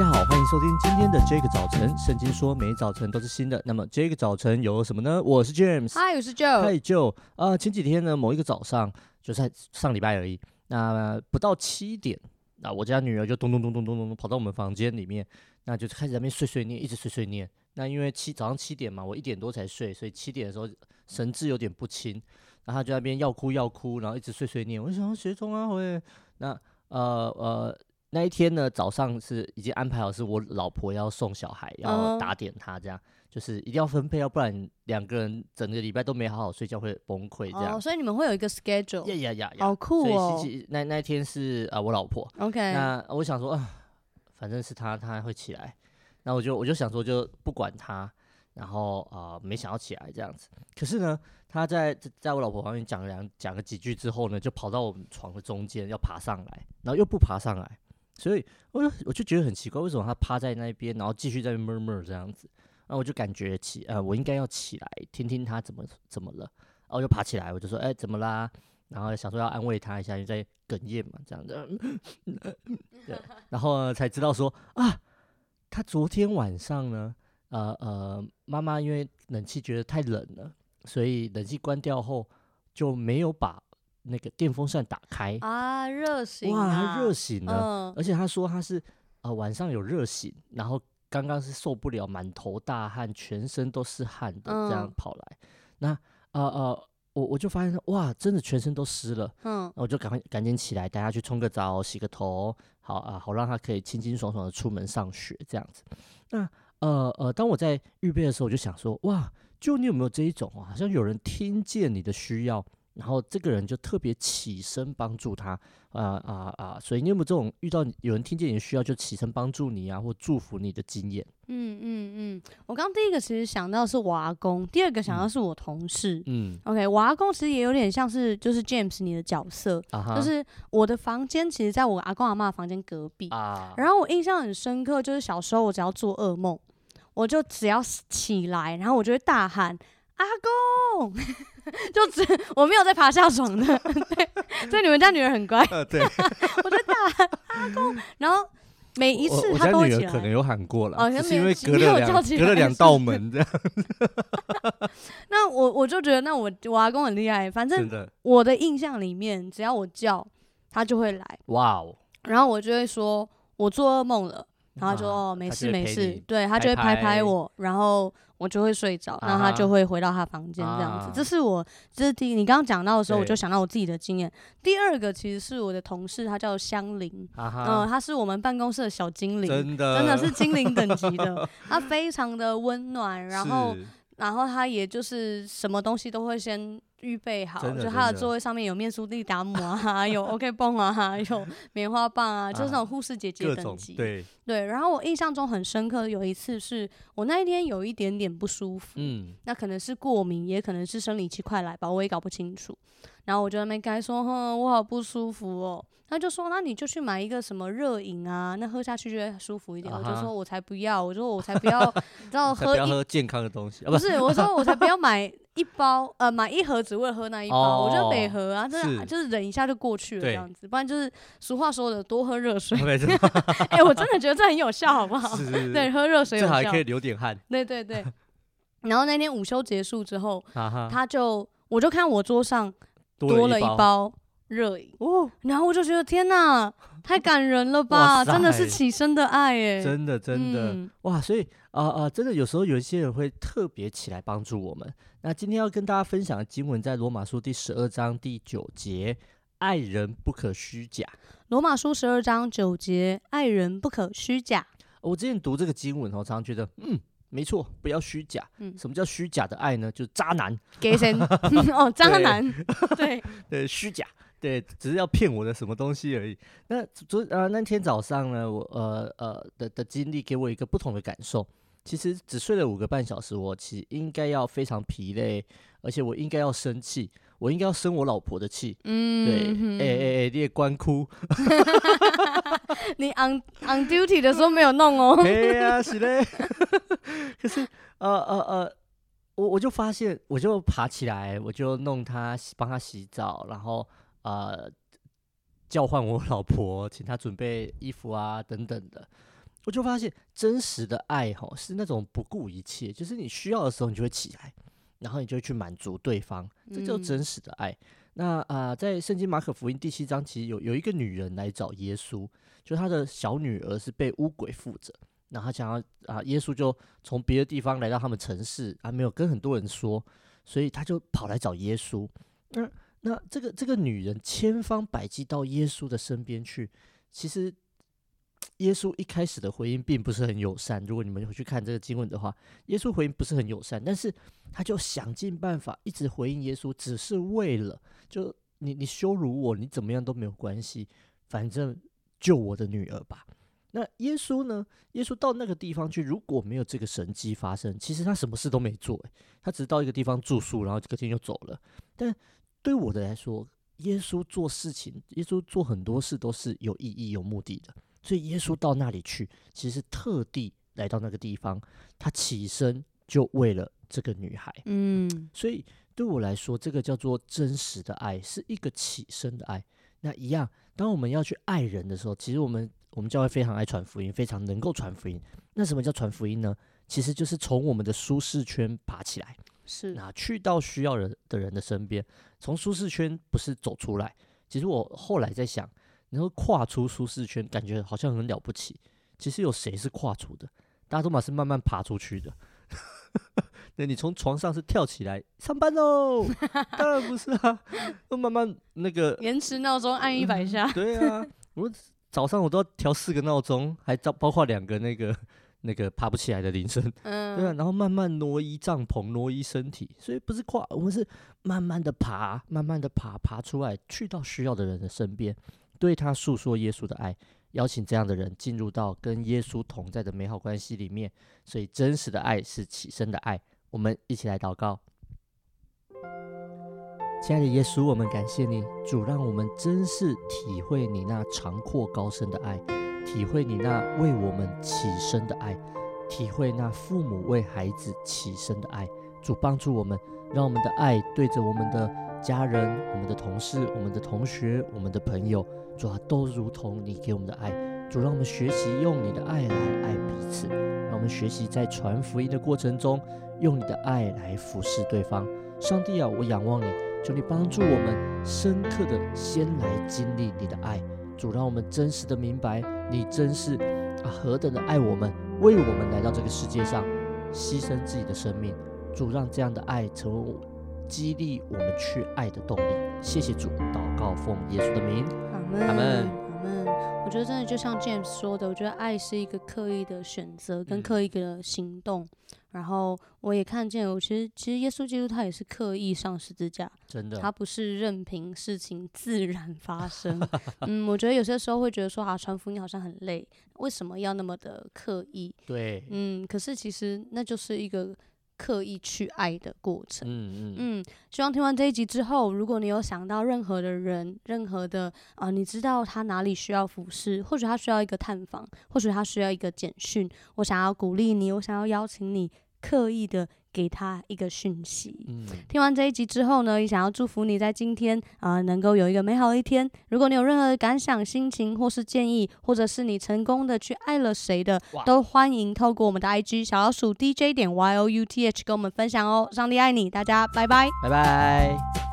家好，欢迎收听今天的这个早晨。圣经说每早晨都是新的，那么这个早晨有什么呢？我是 James，嗨，我是 Joe，嗨 Joe。啊，前几天呢，某一个早上，就在上礼拜而已。那不到七点，那我家女儿就咚咚咚咚咚咚咚跑到我们房间里面，那就开始在那边碎碎念，一直碎碎念。那因为七早上七点嘛，我一点多才睡，所以七点的时候神志有点不清，然后她就在那边要哭要哭，然后一直碎碎念。我就想学中啊，会那呃呃。那一天呢，早上是已经安排好，是我老婆要送小孩，要打点他，这样、uh, 就是一定要分配，要不然两个人整个礼拜都没好好睡觉会崩溃。这样，oh, 所以你们会有一个 schedule。呀呀呀，好酷哦！所以那那一天是啊、呃，我老婆。OK。那我想说啊、呃，反正是他，他会起来。那我就我就想说，就不管他。然后啊、呃，没想要起来这样子。可是呢，他在在我老婆旁边讲两讲了几句之后呢，就跑到我们床的中间要爬上来，然后又不爬上来。所以，我就我就觉得很奇怪，为什么他趴在那边，然后继续在 murmur 这样子？然后我就感觉起，呃，我应该要起来听听他怎么怎么了。然后就爬起来，我就说，哎，怎么啦？然后想说要安慰他一下，因为在哽咽嘛，这样子。对，然后才知道说啊，他昨天晚上呢，呃呃，妈妈因为冷气觉得太冷了，所以冷气关掉后就没有把。那个电风扇打开啊，热醒哇，他热醒了，嗯、而且他说他是呃晚上有热醒，然后刚刚是受不了，满头大汗，全身都是汗的这样跑来，嗯、那呃呃，我我就发现哇，真的全身都湿了，嗯，我就赶快赶紧起来，带他去冲个澡，洗个头，好啊，好让他可以清清爽爽的出门上学这样子。那呃呃，当我在预备的时候，我就想说哇，就你有没有这一种啊，好像有人听见你的需要。然后这个人就特别起身帮助他，啊啊啊！所以你有没有这种遇到有人听见你的需要就起身帮助你啊，或祝福你的经验？嗯嗯嗯，我刚第一个其实想到是我阿公，第二个想到是我同事。嗯，OK，我阿公其实也有点像是就是 James 你的角色，啊、就是我的房间其实在我阿公阿嬷房间隔壁。啊，然后我印象很深刻，就是小时候我只要做噩梦，我就只要起来，然后我就会大喊。阿公，就只我没有在爬下床的，对，所以你们家女儿很乖。呃、对，我在大阿公，然后每一次他都会起来。可能有喊过了，哦、是因为隔了两隔了两道门这样。那我我就觉得，那我我阿公很厉害，反正我的印象里面，只要我叫他就会来。哇哦！然后我就会说，我做噩梦了，然后就哦没事没事，对他就会拍拍我，然后。我就会睡着，然后他就会回到他房间这样子。Uh. 这是我，这是第一。你刚刚讲到的时候，我就想到我自己的经验。第二个其实是我的同事，他叫香菱，嗯、uh 他是我们办公室的小精灵，真的，真的是精灵等级的。他非常的温暖，然后，然后他也就是什么东西都会先。预备好，就他的座位上面有面书利达姆啊，有 OK 绷啊，有棉花棒啊，就是那种护士姐姐等级。对对，然后我印象中很深刻，有一次是我那一天有一点点不舒服，嗯，那可能是过敏，也可能是生理期快来吧，我也搞不清楚。然后我就在那边该说，哼，我好不舒服哦。他就说，那你就去买一个什么热饮啊，那喝下去就会舒服一点。我就说我才不要，我说我才不要，你知道喝一喝健康的东西，不是，我说我才不要买。一包呃，买一盒只为了喝那一包，哦、我觉得每盒啊，真的就是忍一下就过去了这样子，不然就是俗话说的多喝热水。哎、欸，我真的觉得这很有效，好不好？是是是对，喝热水有效，还可以流点汗。对对对。然后那天午休结束之后，他就我就看我桌上多了一包热饮哦，然后我就觉得天哪，太感人了吧！真的是起身的爱哎，真的真的、嗯、哇！所以啊啊、呃呃，真的有时候有一些人会特别起来帮助我们。那今天要跟大家分享的经文在罗马书第十二章第九节，爱人不可虚假。罗马书十二章九节，爱人不可虚假。我之前读这个经文，我常常觉得，嗯，没错，不要虚假。嗯，什么叫虚假的爱呢？就是渣男，给谁？哦，渣男，对 对，虚假，对，只是要骗我的什么东西而已。那昨呃那天早上呢，我呃呃的的经历给我一个不同的感受。其实只睡了五个半小时，我其实应该要非常疲累，而且我应该要生气，我应该要生我老婆的气。嗯，对，哎哎哎，你也关哭，你 on on duty 的时候没有弄哦。对呀，是嘞。可是，呃呃呃，我我就发现，我就爬起来，我就弄他，帮他洗澡，然后呃，叫唤我老婆，请她准备衣服啊，等等的。我就发现真实的爱吼是那种不顾一切，就是你需要的时候你就会起来，然后你就会去满足对方，这叫真实的爱。嗯、那啊、呃，在圣经马可福音第七章，其实有有一个女人来找耶稣，就她的小女儿是被污鬼附着，然后她想要啊，耶稣就从别的地方来到他们城市，还没有跟很多人说，所以他就跑来找耶稣。那那这个这个女人千方百计到耶稣的身边去，其实。耶稣一开始的回应并不是很友善。如果你们回去看这个经文的话，耶稣回应不是很友善，但是他就想尽办法一直回应耶稣，只是为了就你你羞辱我，你怎么样都没有关系，反正救我的女儿吧。那耶稣呢？耶稣到那个地方去，如果没有这个神迹发生，其实他什么事都没做，他只是到一个地方住宿，然后隔天就走了。但对我的来说，耶稣做事情，耶稣做很多事都是有意义、有目的的。所以耶稣到那里去，其实是特地来到那个地方，他起身就为了这个女孩。嗯，所以对我来说，这个叫做真实的爱，是一个起身的爱。那一样，当我们要去爱人的时候，其实我们我们教会非常爱传福音，非常能够传福音。那什么叫传福音呢？其实就是从我们的舒适圈爬起来，是那去到需要人的人的身边。从舒适圈不是走出来。其实我后来在想。能够跨出舒适圈，感觉好像很了不起。其实有谁是跨出的？大家都嘛是慢慢爬出去的。那你从床上是跳起来上班喽？当然不是啊，都慢慢那个延迟闹钟按一百下。嗯。对啊，我早上我都要调四个闹钟，还包包括两个那个 那个爬不起来的铃声。嗯，对啊，然后慢慢挪移帐篷，挪移身体。所以不是跨，我们是慢慢的爬，慢慢的爬，爬出来，去到需要的人的身边。对他诉说耶稣的爱，邀请这样的人进入到跟耶稣同在的美好关系里面。所以，真实的爱是起身的爱。我们一起来祷告，亲爱的耶稣，我们感谢你，主让我们真是体会你那长阔高深的爱，体会你那为我们起身的爱，体会那父母为孩子起身的爱。主帮助我们，让我们的爱对着我们的家人、我们的同事、我们的同学、我们的朋友。主啊，都如同你给我们的爱。主，让我们学习用你的爱来爱彼此。让我们学习在传福音的过程中，用你的爱来服侍对方。上帝啊，我仰望你，求你帮助我们深刻的先来经历你的爱。主，让我们真实的明白你真是啊何等的爱我们，为我们来到这个世界上，牺牲自己的生命。主，让这样的爱成为激励我们去爱的动力。谢谢主，祷告奉耶稣的名。阿门，阿门。我觉得真的就像 James 说的，我觉得爱是一个刻意的选择跟刻意的行动。嗯、然后我也看见，我其实其实耶稣基督他也是刻意上十字架，真的，他不是任凭事情自然发生。嗯，我觉得有些时候会觉得说啊，传福音好像很累，为什么要那么的刻意？对，嗯，可是其实那就是一个。刻意去爱的过程，嗯嗯嗯，希望听完这一集之后，如果你有想到任何的人，任何的啊、呃，你知道他哪里需要服侍，或许他需要一个探访，或许他需要一个简讯，我想要鼓励你，我想要邀请你，刻意的。给他一个讯息。嗯，听完这一集之后呢，也想要祝福你在今天啊、呃，能够有一个美好的一天。如果你有任何的感想、心情或是建议，或者是你成功的去爱了谁的，都欢迎透过我们的 IG 小老鼠 DJ 点 YOUTH 跟我们分享哦。上帝爱你，大家拜拜，拜拜。